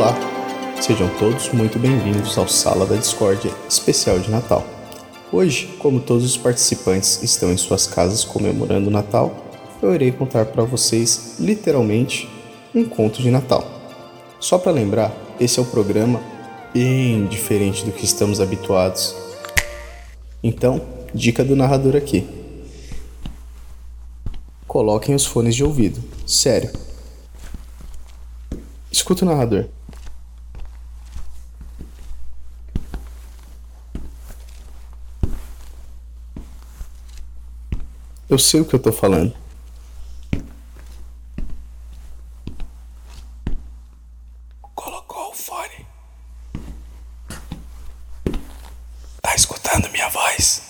Olá, sejam todos muito bem-vindos ao Sala da Discórdia especial de Natal. Hoje, como todos os participantes estão em suas casas comemorando o Natal, eu irei contar para vocês, literalmente, um conto de Natal. Só para lembrar, esse é o programa bem diferente do que estamos habituados. Então, dica do narrador aqui. Coloquem os fones de ouvido. Sério. Escuta o narrador. Eu sei o que eu tô falando. Colocou o fone. Tá escutando minha voz?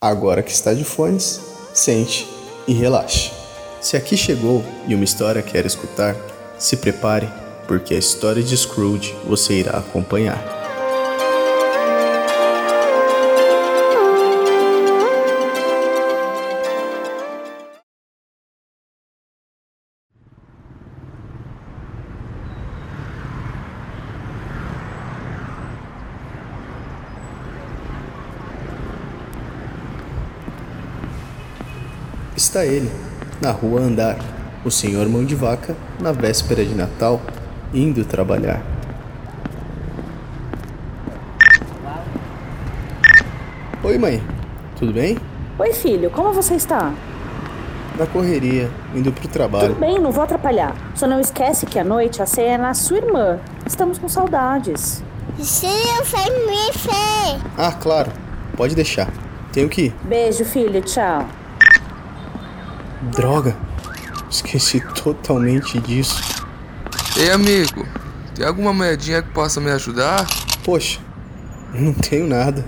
Agora que está de fones, sente e relaxe. Se aqui chegou e uma história quer escutar, se prepare, porque a história de Scrooge você irá acompanhar. Está ele, na rua andar, o senhor mão de vaca, na véspera de Natal, indo trabalhar. Oi, mãe. Tudo bem? Oi, filho, como você está? Na correria, indo pro trabalho. Tudo bem, não vou atrapalhar. Só não esquece que à noite a ceia é na sua irmã. Estamos com saudades. Sim, foi fé. Ah, claro. Pode deixar. Tenho que ir. Beijo, filho, tchau. Droga. Esqueci totalmente disso. Ei, amigo, tem alguma moedinha que possa me ajudar? Poxa, não tenho nada.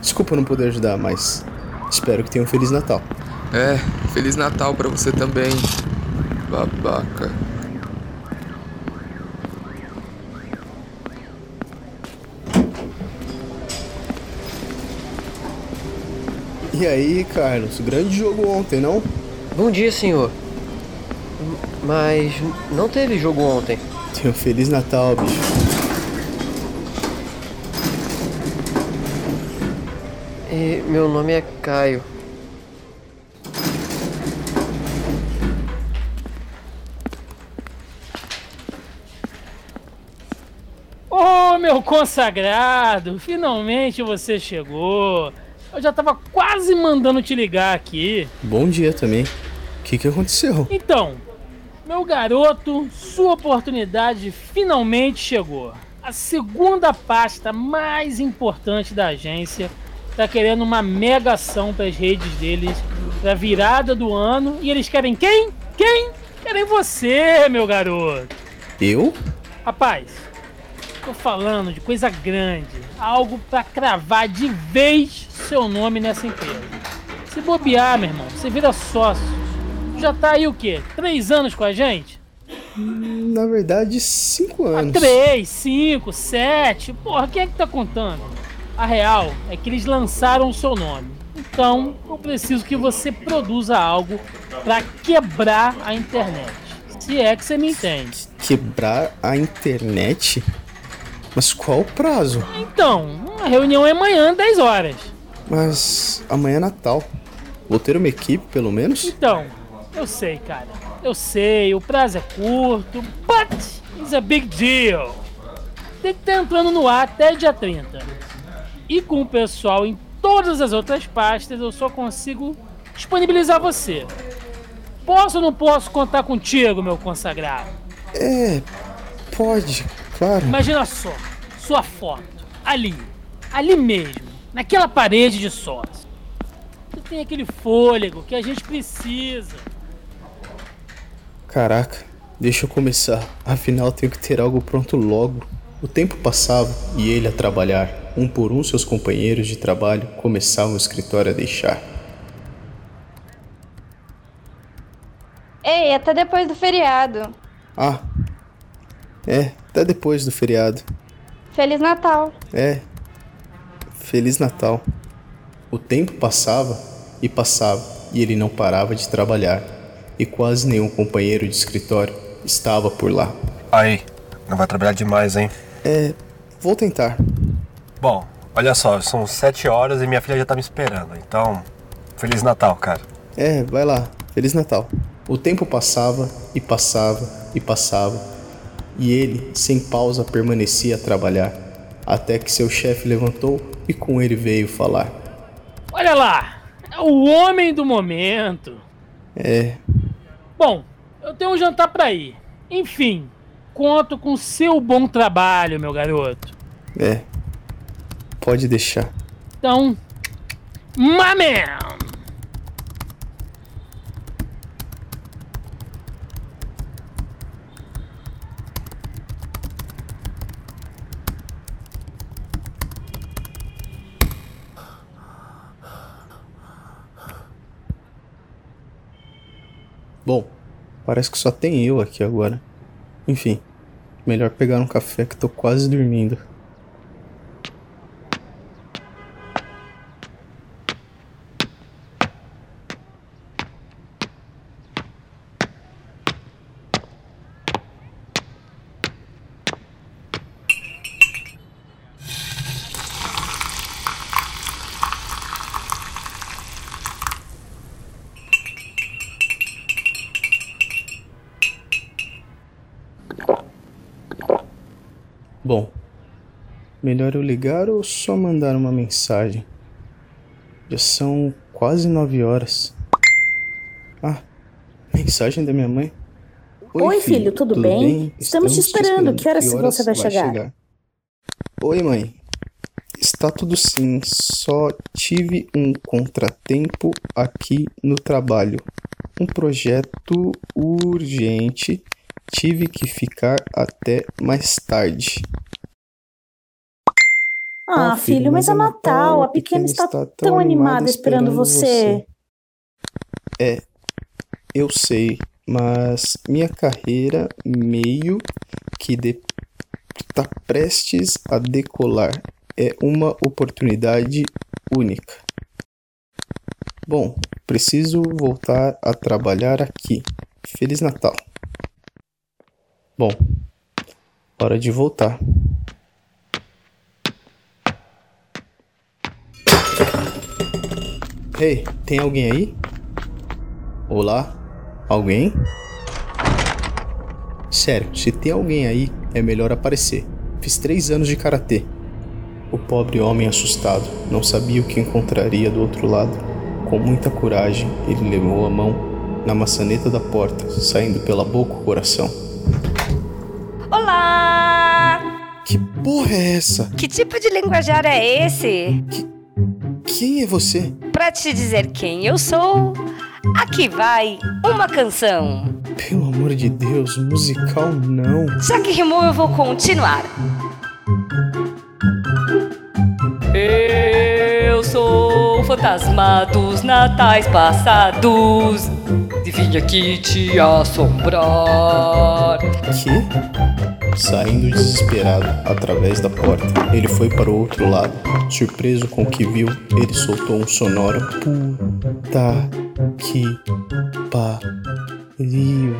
Desculpa não poder ajudar, mas espero que tenha um Feliz Natal. É, Feliz Natal pra você também, babaca. E aí, Carlos, grande jogo ontem, não? Bom dia, senhor. Mas não teve jogo ontem. Tenha um Feliz Natal, bicho. E meu nome é Caio. Ô, meu consagrado, finalmente você chegou. Eu já tava quase mandando te ligar aqui. Bom dia também. O que, que aconteceu? Então, meu garoto, sua oportunidade finalmente chegou. A segunda pasta mais importante da agência tá querendo uma mega ação para as redes deles pra virada do ano e eles querem quem? Quem? Querem você, meu garoto. Eu? Rapaz, tô falando de coisa grande, algo pra cravar de vez seu nome nessa empresa. Se bobear, meu irmão, você vira sócio. Já tá aí o quê? Três anos com a gente? Na verdade, cinco Ah, anos. três, cinco, sete. Porra, quem é que tá contando? A real é que eles lançaram o seu nome. Então, eu preciso que você produza algo pra quebrar a internet. Se é que você me entende. Quebrar a internet? Mas qual o prazo? Então, a reunião é amanhã, 10 horas. Mas amanhã é Natal. Vou ter uma equipe, pelo menos? Então, eu sei, cara. Eu sei, o prazo é curto, but it's a big deal. Tem que estar entrando no ar até dia 30. E com o pessoal em todas as outras pastas, eu só consigo disponibilizar você. Posso ou não posso contar contigo, meu consagrado? É, pode, claro. Imagina só, sua foto, ali, ali mesmo, naquela parede de sócio. Você tem aquele fôlego que a gente precisa. Caraca, deixa eu começar. Afinal, tenho que ter algo pronto logo. O tempo passava e ele a trabalhar. Um por um, seus companheiros de trabalho começavam o escritório a deixar. Ei, até depois do feriado. Ah, é, até depois do feriado. Feliz Natal. É, Feliz Natal. O tempo passava e passava e ele não parava de trabalhar, e quase nenhum companheiro de escritório estava por lá. Aí, não vai trabalhar demais, hein? É, vou tentar. Bom, olha só, são sete horas e minha filha já tá me esperando, então. Feliz Natal, cara. É, vai lá. Feliz Natal. O tempo passava e passava e passava, e ele, sem pausa, permanecia a trabalhar, até que seu chefe levantou e com ele veio falar. Olha lá, é o homem do momento. É, Bom, eu tenho um jantar pra ir. Enfim, conto com seu bom trabalho, meu garoto. é. Pode deixar. Então, my Bom, parece que só tem eu aqui agora. Enfim, melhor pegar um café que tô quase dormindo. Bom, melhor eu ligar ou só mandar uma mensagem? Já são quase nove horas. Ah, mensagem da minha mãe. Oi, filho, tudo bem? Estamos te esperando. Que horas você vai chegar? Oi, mãe. Está tudo sim, só tive um contratempo aqui no trabalho. Um projeto urgente. Tive que ficar até mais tarde. Ah, filho, mas é Natal. A pequena está tão animada esperando você. É, eu sei, mas minha carreira meio que de... tá prestes a decolar. É uma oportunidade única. Bom, preciso voltar a trabalhar aqui. Feliz Natal. Bom, hora de voltar. Ei, tem alguém aí? Olá? Alguém? Sério, se tem alguém aí, é melhor aparecer. Fiz três anos de karatê. O pobre homem assustado não sabia o que encontraria do outro lado. Com muita coragem, ele levou a mão na maçaneta da porta, saindo pela boca o coração. Olá! Que porra é essa? Que tipo de linguajar é esse? Quem é você? Pra te dizer quem eu sou, aqui vai uma canção. Pelo amor de Deus, musical não. Já que rimou, eu vou continuar. Eu sou o fantasma dos natais passados. E vim aqui te assombrar. Que? Saindo desesperado através da porta, ele foi para o outro lado. Surpreso com o que viu, ele soltou um sonoro puta que pariu.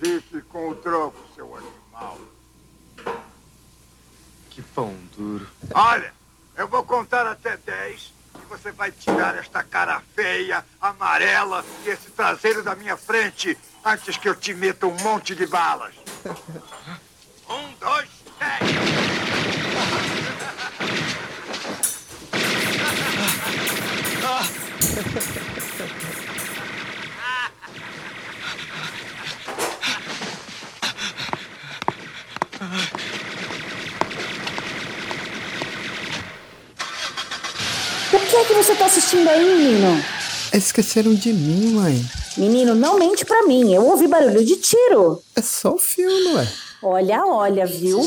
Fique com o troco, seu animal. Que pão duro. Olha, eu vou contar até 10 e você vai tirar esta cara feia, amarela e esse traseiro da minha frente antes que eu te meta um monte de balas. O que é que você tá assistindo aí, menino? Esqueceram de mim, mãe. Menino, não mente pra mim. Eu ouvi barulho de tiro. É só o filme, ué. Olha, olha, viu?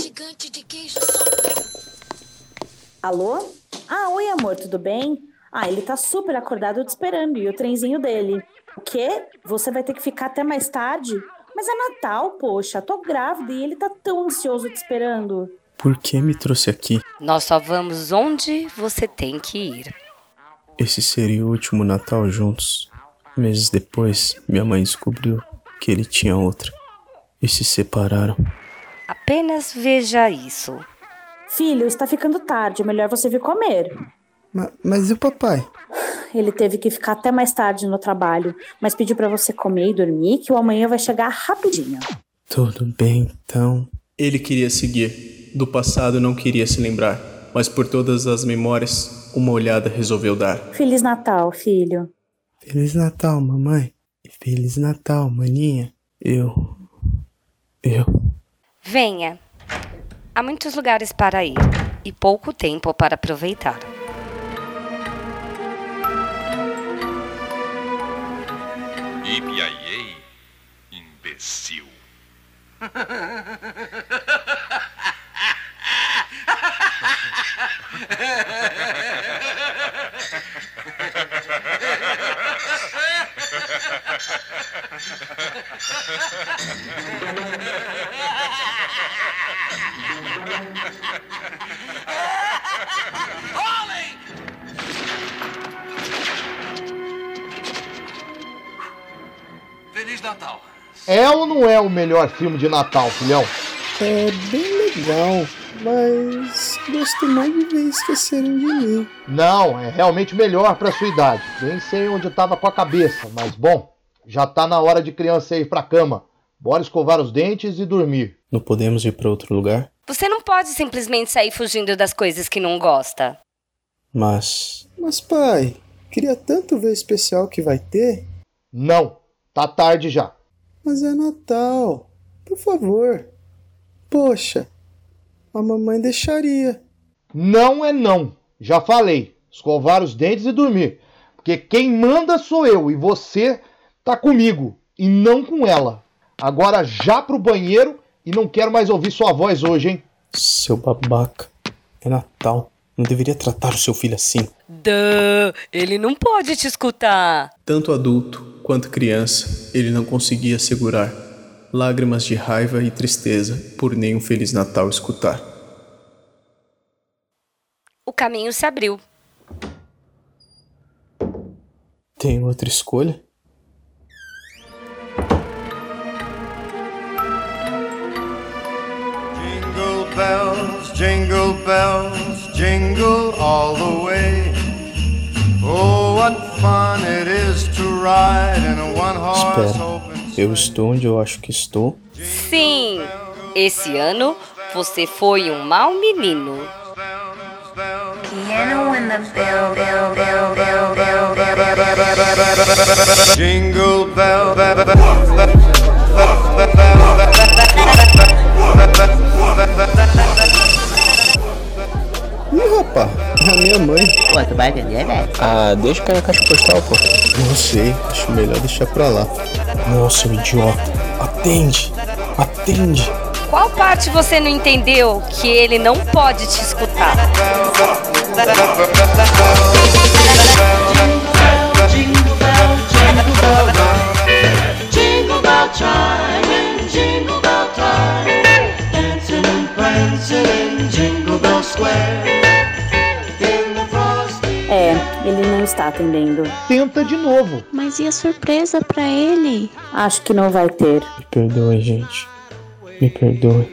Alô? Ah, oi, amor, tudo bem? Ah, ele tá super acordado te esperando. E o trenzinho dele? O quê? Você vai ter que ficar até mais tarde? Mas é Natal, poxa. Tô grávida e ele tá tão ansioso te esperando. Por que me trouxe aqui? Nós só vamos onde você tem que ir. Esse seria o último Natal juntos. Meses depois, minha mãe descobriu que ele tinha outra. E se separaram. Apenas veja isso. Filho, está ficando tarde. É melhor você vir comer. Ma- mas e o papai? Ele teve que ficar até mais tarde no trabalho, mas pediu pra você comer e dormir que o amanhã vai chegar rapidinho. Tudo bem, então. Ele queria seguir. Do passado não queria se lembrar. Mas por todas as memórias, uma olhada resolveu dar. Feliz Natal, filho. Feliz Natal, mamãe. E Feliz Natal, maninha. Eu. Eu. Venha. Há muitos lugares para ir e pouco tempo para aproveitar. Ipiaiei, imbecil. Feliz Natal. É ou não é o melhor filme de Natal, filhão? É bem legal, mas gosto mais de ver esqueceram de mim. Não, é realmente melhor pra sua idade. Nem sei onde tava com a cabeça, mas bom, já tá na hora de criança ir pra cama. Bora escovar os dentes e dormir. Não podemos ir para outro lugar? Você não pode simplesmente sair fugindo das coisas que não gosta. Mas. Mas, pai, queria tanto ver o especial que vai ter. Não, tá tarde já. Mas é Natal. Por favor. Poxa, a mamãe deixaria. Não é não. Já falei. Escovar os dentes e dormir. Porque quem manda sou eu e você tá comigo e não com ela. Agora já pro banheiro e não quero mais ouvir sua voz hoje, hein? Seu babaca. É Natal. Não deveria tratar o seu filho assim. Duh, ele não pode te escutar. Tanto adulto quanto criança, ele não conseguia segurar. Lágrimas de raiva e tristeza por nenhum Feliz Natal escutar. O caminho se abriu. Tem outra escolha? Jingle bells, jingle bells, jingle all the way. Oh, what fun it is to ride in a one horse Espera, eu estou onde eu acho que estou. Sim, esse ano você foi um mau menino. Piano in the bell, bell, bell, bell, bell, bell, bell, bell, bell, bell. Jingle rapaz, é a minha mãe. Pô, tu vai atender, velho? Ah, deixa cair a caixa postal, pô. Não sei, acho melhor deixar pra lá. Nossa, idiota. Atende, atende. Qual parte você não entendeu que ele não pode te escutar? Ele não está atendendo. Tenta de novo. Mas e a surpresa pra ele? Acho que não vai ter. Me perdoe, gente. Me perdoe.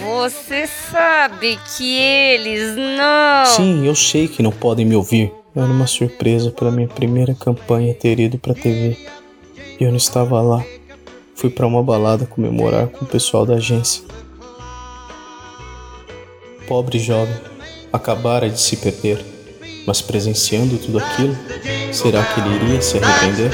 Você sabe que eles não. Sim, eu sei que não podem me ouvir. Era uma surpresa para minha primeira campanha ter ido pra TV. E eu não estava lá. Fui pra uma balada comemorar com o pessoal da agência. Pobre jovem, acabara de se perder. Mas presenciando tudo aquilo, será que ele iria se arrepender?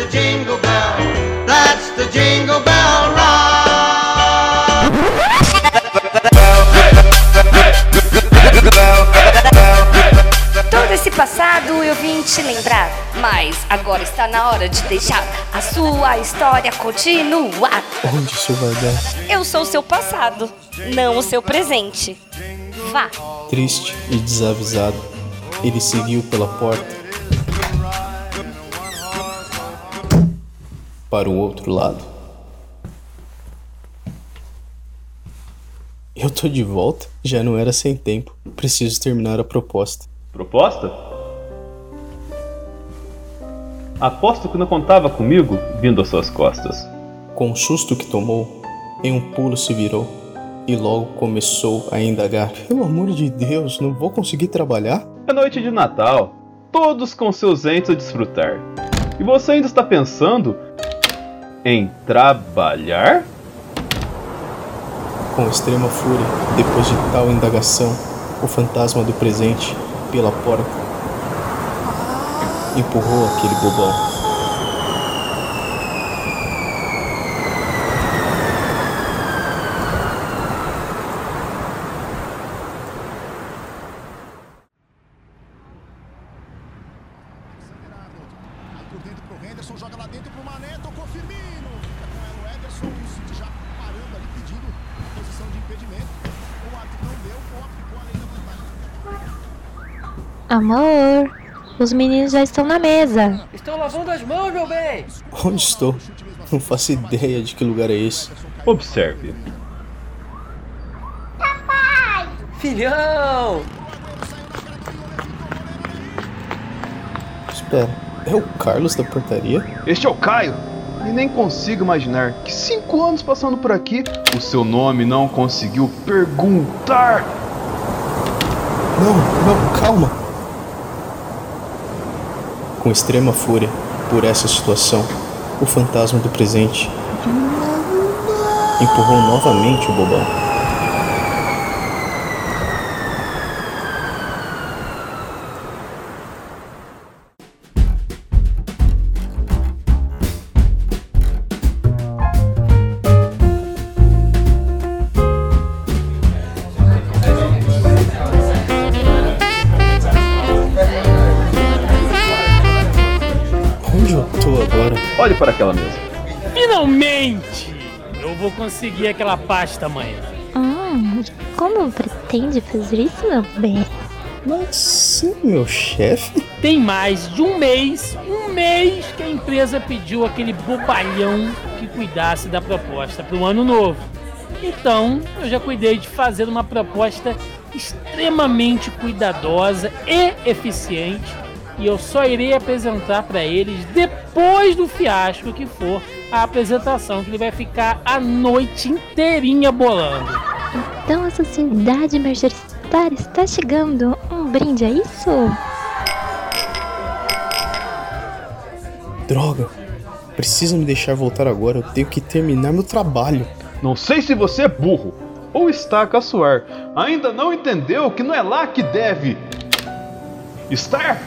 Todo esse passado eu vim te lembrar, mas agora está na hora de deixar a sua história continuar. Onde isso vai dar? Eu sou o seu passado, não o seu presente. Vá. Triste e desavisado, ele seguiu pela porta para o outro lado. Eu tô de volta, já não era sem tempo. Preciso terminar a proposta. Proposta? Aposto que não contava comigo vindo às suas costas. Com o susto que tomou, em um pulo se virou e logo começou a indagar: Pelo amor de Deus, não vou conseguir trabalhar? É noite de Natal, todos com seus entes a desfrutar. E você ainda está pensando em trabalhar? Com extrema fúria, depois de tal indagação, o fantasma do presente, pela porta, empurrou aquele bobão. Por dentro pro Henderson, joga lá dentro pro Mané, tocou Firmino. Fica com ela o Ederson, o City já parando ali, pedindo a posição de impedimento. O árbitro não deu, o aplicou a lei da vantagem. Amor, os meninos já estão na mesa. Estão lavando as mãos, meu bem! Onde estou? Não faço ideia de que lugar é esse. Observe. Filhão! Espera, é o Carlos da portaria? Este é o Caio. E nem consigo imaginar que cinco anos passando por aqui, o seu nome não conseguiu perguntar. Não, não, calma. Com extrema fúria por essa situação, o fantasma do presente empurrou novamente o bobão. Para aquela mesa. Finalmente! Eu vou conseguir aquela pasta amanhã. Hum, como pretende fazer isso, meu bem? Mas sim, meu chefe. Tem mais de um mês, um mês que a empresa pediu aquele bobalhão que cuidasse da proposta para o ano novo. Então, eu já cuidei de fazer uma proposta extremamente cuidadosa e eficiente e eu só irei apresentar para eles depois do fiasco que for a apresentação que ele vai ficar a noite inteirinha bolando. Então a sociedade emergenciária está chegando. Um brinde, é isso? Droga. Precisa me deixar voltar agora, eu tenho que terminar meu trabalho. Não sei se você é burro ou está a caçoar. Ainda não entendeu que não é lá que deve estar?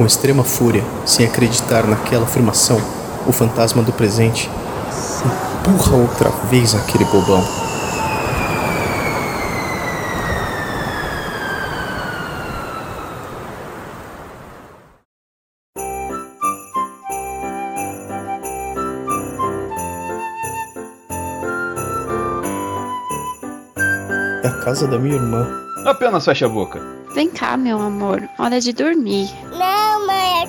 Com extrema fúria, sem acreditar naquela afirmação, o fantasma do presente empurra outra vez aquele bobão. É a casa da minha irmã. Apenas feche a boca. Vem cá, meu amor. Hora de dormir. Não, eu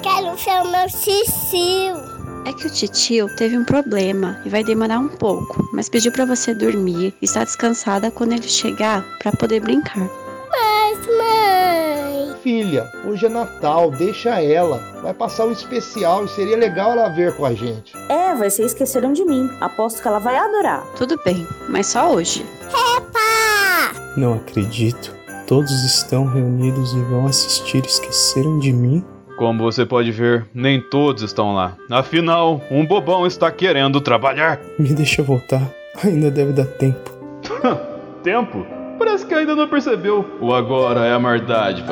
quero ser o meu tio. É que o titio teve um problema e vai demorar um pouco, mas pediu pra você dormir e estar descansada quando ele chegar pra poder brincar. Mas, mãe. Filha, hoje é Natal, deixa ela. Vai passar um especial e seria legal ela ver com a gente. É, vai ser esqueceram de mim. Aposto que ela vai adorar. Tudo bem, mas só hoje. Não acredito. Todos estão reunidos e vão assistir Esqueceram de mim? Como você pode ver, nem todos estão lá. Afinal, um bobão está querendo trabalhar. Me deixa voltar. Ainda deve dar tempo. Tempo? Parece que ainda não percebeu. O agora é a mardade,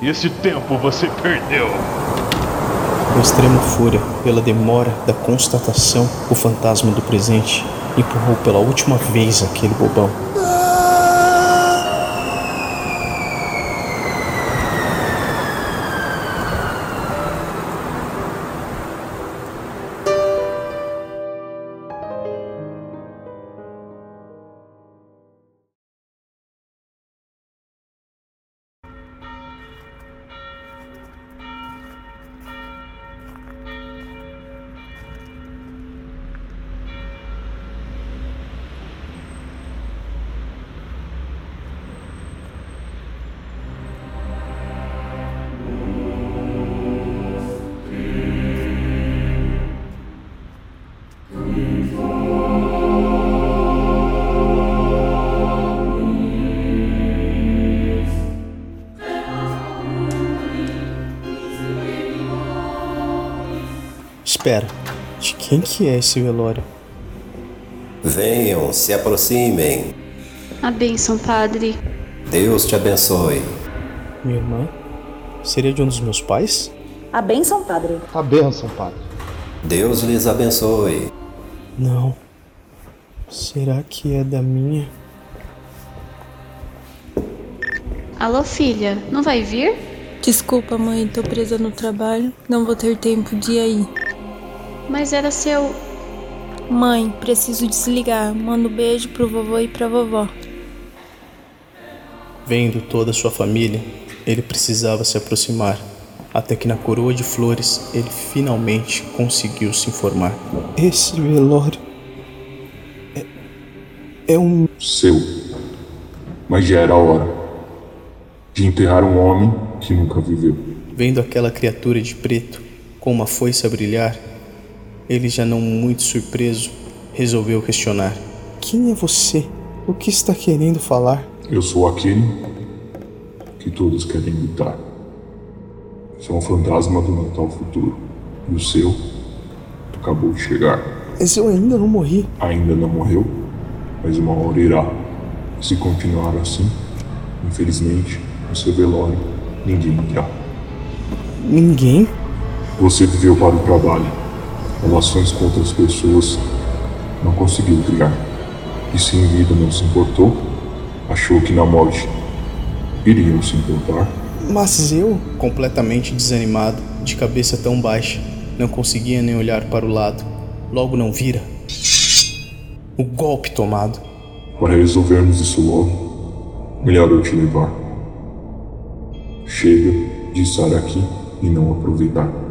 Esse tempo você perdeu. Com extrema fúria pela demora da constatação, o fantasma do presente empurrou pela última vez aquele bobão. Espera, de quem que é esse velório? Venham, se aproximem. A bênção, padre. Deus te abençoe. Minha irmã? Seria de um dos meus pais? A bênção, padre. A bênção, padre. Deus lhes abençoe. Não. Será que é da minha? Alô, filha, não vai vir? Desculpa, mãe, tô presa no trabalho. Não vou ter tempo de ir aí. Mas era seu. Mãe, preciso desligar. Manda um beijo pro vovô e pra vovó. Vendo toda a sua família, ele precisava se aproximar. Até que na coroa de flores ele finalmente conseguiu se informar. Esse velório. É, é um. Seu. Mas já era hora de enterrar um homem que nunca viveu. Vendo aquela criatura de preto com uma foice a brilhar, ele, já não muito surpreso, resolveu questionar: Quem é você? O que está querendo falar? Eu sou aquele que todos querem evitar. Sou um fantasma do Natal futuro. E o seu acabou de chegar. Mas eu ainda não morri. Ainda não morreu, mas uma hora irá. E se continuar assim, infelizmente, no seu velório, ninguém irá. Ninguém? Você viveu para o trabalho. Relações com outras pessoas não conseguiu criar. E se em vida não se importou, achou que na morte iriam se importar. Mas eu, completamente desanimado, de cabeça tão baixa, não conseguia nem olhar para o lado. Logo não vira. O golpe tomado. Para resolvermos isso logo, melhor eu te levar. Chega de estar aqui e não aproveitar.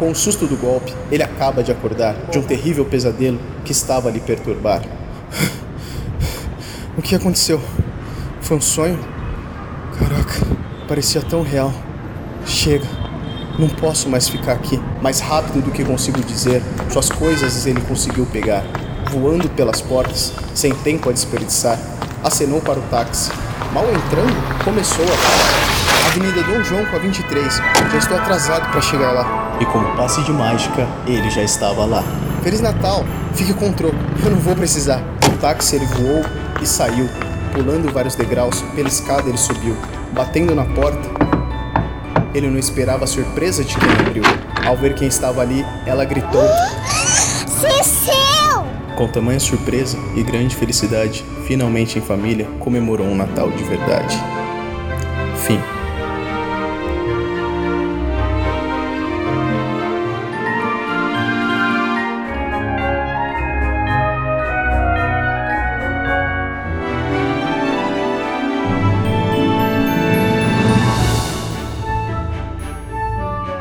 Com o susto do golpe, ele acaba de acordar de um terrível pesadelo que estava a lhe perturbar. O que aconteceu? Foi um sonho? Caraca, parecia tão real. Chega, não posso mais ficar aqui. Mais rápido do que consigo dizer, suas coisas ele conseguiu pegar. Voando pelas portas, sem tempo a desperdiçar, acenou para o táxi. Mal entrando, começou a. Avenida Dom João com a 23. Já estou atrasado para chegar lá. E como passe de mágica, ele já estava lá. Feliz Natal! Fique com o troco, eu não vou precisar. O táxi ele voou e saiu. Pulando vários degraus, pela escada ele subiu. Batendo na porta, ele não esperava a surpresa de quem abriu. Ao ver quem estava ali, ela gritou. Cecil! Com tamanha surpresa e grande felicidade, finalmente em família, comemorou um Natal de verdade. Fim.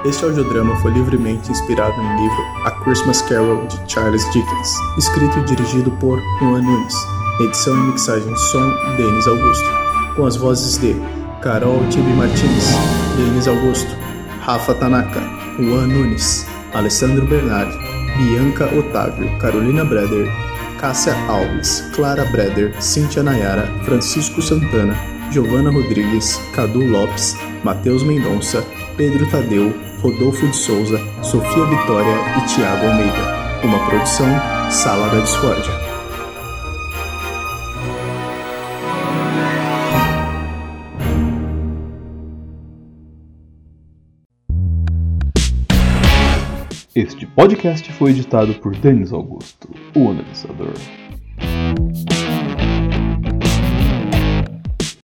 Este audiodrama foi livremente inspirado no livro A Christmas Carol de Charles Dickens, escrito e dirigido por Juan Nunes, edição e mixagem som Denis Augusto, com as vozes de Carol Tibi Martins, Denis Augusto, Rafa Tanaka, Juan Nunes, Alessandro Bernardi, Bianca Otávio, Carolina Breder, Cássia Alves, Clara Breder, Cíntia Nayara, Francisco Santana, Giovana Rodrigues, Cadu Lopes, Matheus Mendonça, Pedro Tadeu, Rodolfo de Souza, Sofia Vitória e Tiago Almeida. Uma produção Sala da Discórdia. Este podcast foi editado por Denis Augusto, o analisador.